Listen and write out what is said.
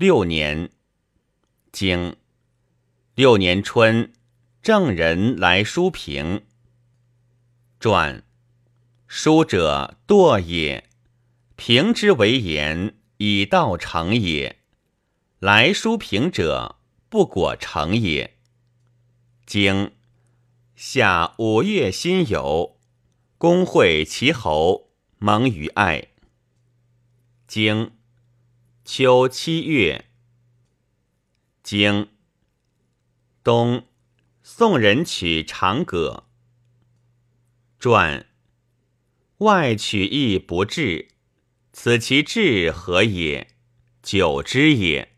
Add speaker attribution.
Speaker 1: 六年，经六年春，郑人来书平。传书者惰也，平之为言，以道成也。来书平者，不果成也。经夏五月辛酉，公会齐侯，蒙于爱。经秋七月，经冬，宋人取长葛。传外取邑不至，此其志何也？久之也。